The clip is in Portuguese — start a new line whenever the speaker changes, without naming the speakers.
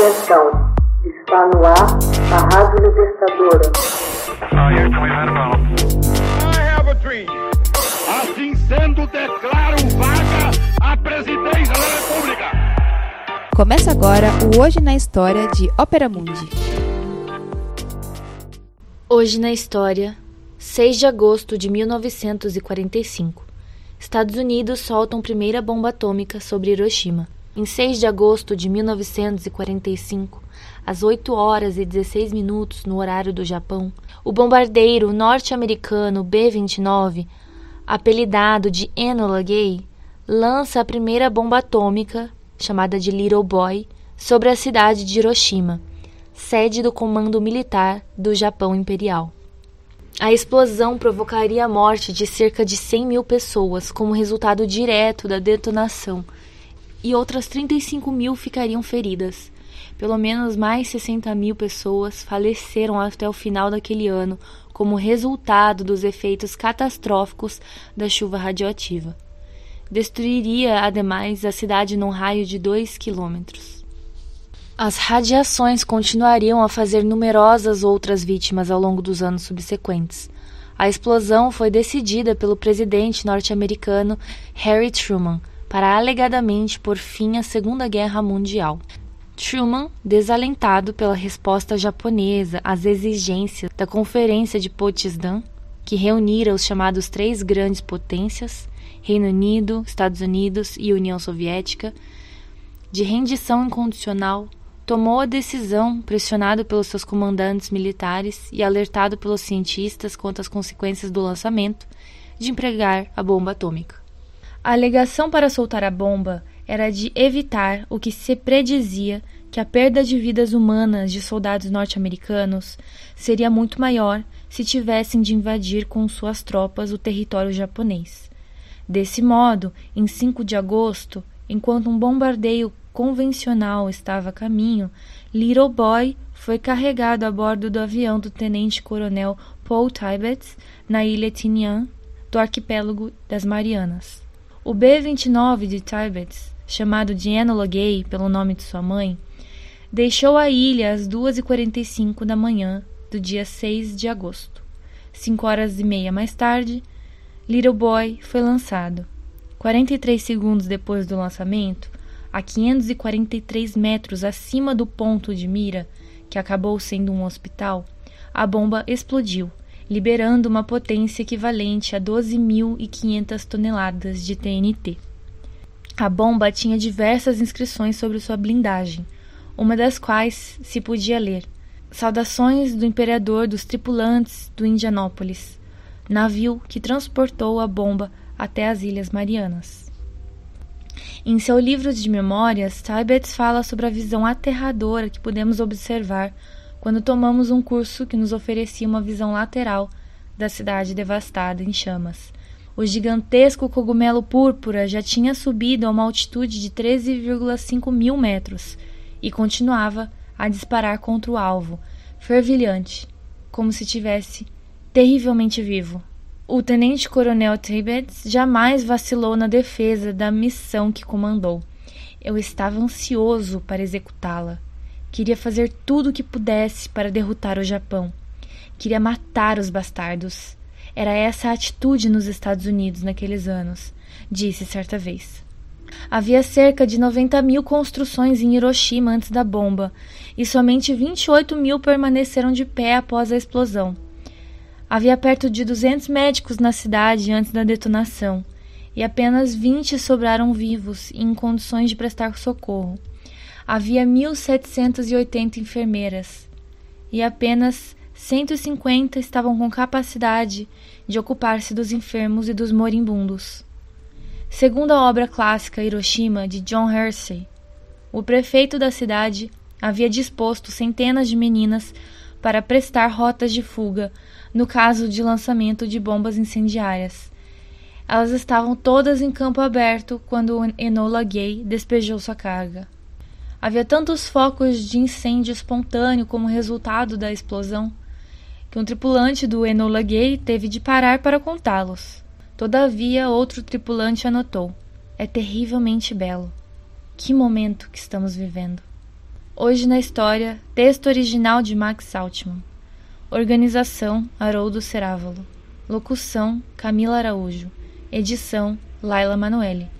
Atenção, está no ar a Rádio Libertadora.
Assim sendo, declaro vaga a presidência da República.
Começa agora o Hoje na História de Ópera Mundi.
Hoje na História, 6 de agosto de 1945. Estados Unidos soltam primeira bomba atômica sobre Hiroshima. Em 6 de agosto de 1945, às 8 horas e 16 minutos no horário do Japão, o bombardeiro norte-americano B-29, apelidado de Enola Gay, lança a primeira bomba atômica, chamada de Little Boy, sobre a cidade de Hiroshima, sede do Comando Militar do Japão Imperial. A explosão provocaria a morte de cerca de 100 mil pessoas como resultado direto da detonação e outras 35 mil ficariam feridas. Pelo menos mais 60 mil pessoas faleceram até o final daquele ano como resultado dos efeitos catastróficos da chuva radioativa. Destruiria, ademais, a cidade num raio de 2 quilômetros. As radiações continuariam a fazer numerosas outras vítimas ao longo dos anos subsequentes. A explosão foi decidida pelo presidente norte-americano Harry Truman para alegadamente pôr fim à Segunda Guerra Mundial. Truman, desalentado pela resposta japonesa às exigências da Conferência de Potsdam, que reunira os chamados três grandes potências, Reino Unido, Estados Unidos e União Soviética, de rendição incondicional, tomou a decisão, pressionado pelos seus comandantes militares e alertado pelos cientistas quanto às consequências do lançamento, de empregar a bomba atômica. A alegação para soltar a bomba era de evitar o que se predizia que a perda de vidas humanas de soldados norte-americanos seria muito maior se tivessem de invadir com suas tropas o território japonês. Desse modo, em 5 de agosto, enquanto um bombardeio convencional estava a caminho, Little Boy foi carregado a bordo do avião do tenente-coronel Paul Tibbets na ilha Tinian, do arquipélago das Marianas. O B-29 de Tibbets, chamado de Enola pelo nome de sua mãe, deixou a ilha às 2h45 da manhã do dia 6 de agosto. Cinco horas e meia mais tarde, Little Boy foi lançado. 43 segundos depois do lançamento, a 543 metros acima do ponto de mira, que acabou sendo um hospital, a bomba explodiu liberando uma potência equivalente a 12.500 toneladas de TNT. A bomba tinha diversas inscrições sobre sua blindagem, uma das quais se podia ler: Saudações do imperador dos tripulantes do Indianópolis, navio que transportou a bomba até as Ilhas Marianas. Em seu livro de memórias, Tibets fala sobre a visão aterradora que podemos observar quando tomamos um curso que nos oferecia uma visão lateral da cidade devastada em chamas. O gigantesco cogumelo púrpura já tinha subido a uma altitude de 13,5 mil metros e continuava a disparar contra o alvo, fervilhante, como se tivesse terrivelmente vivo. O tenente-coronel Tibbets jamais vacilou na defesa da missão que comandou. Eu estava ansioso para executá-la. Queria fazer tudo o que pudesse para derrotar o Japão. Queria matar os bastardos. Era essa a atitude nos Estados Unidos naqueles anos, disse certa vez. Havia cerca de 90 mil construções em Hiroshima antes da bomba, e somente 28 mil permaneceram de pé após a explosão. Havia perto de 200 médicos na cidade antes da detonação, e apenas 20 sobraram vivos e em condições de prestar socorro havia 1.780 enfermeiras e apenas 150 estavam com capacidade de ocupar-se dos enfermos e dos moribundos. Segundo a obra clássica Hiroshima de John Hersey, o prefeito da cidade havia disposto centenas de meninas para prestar rotas de fuga no caso de lançamento de bombas incendiárias. Elas estavam todas em campo aberto quando Enola Gay despejou sua carga. Havia tantos focos de incêndio espontâneo como resultado da explosão que um tripulante do Enola Gay teve de parar para contá-los. Todavia, outro tripulante anotou: É terrivelmente belo. Que momento que estamos vivendo. Hoje na História, texto original de Max Altman. Organização Haroldo Cerávalo. Locução Camila Araújo. Edição Laila Manoeli.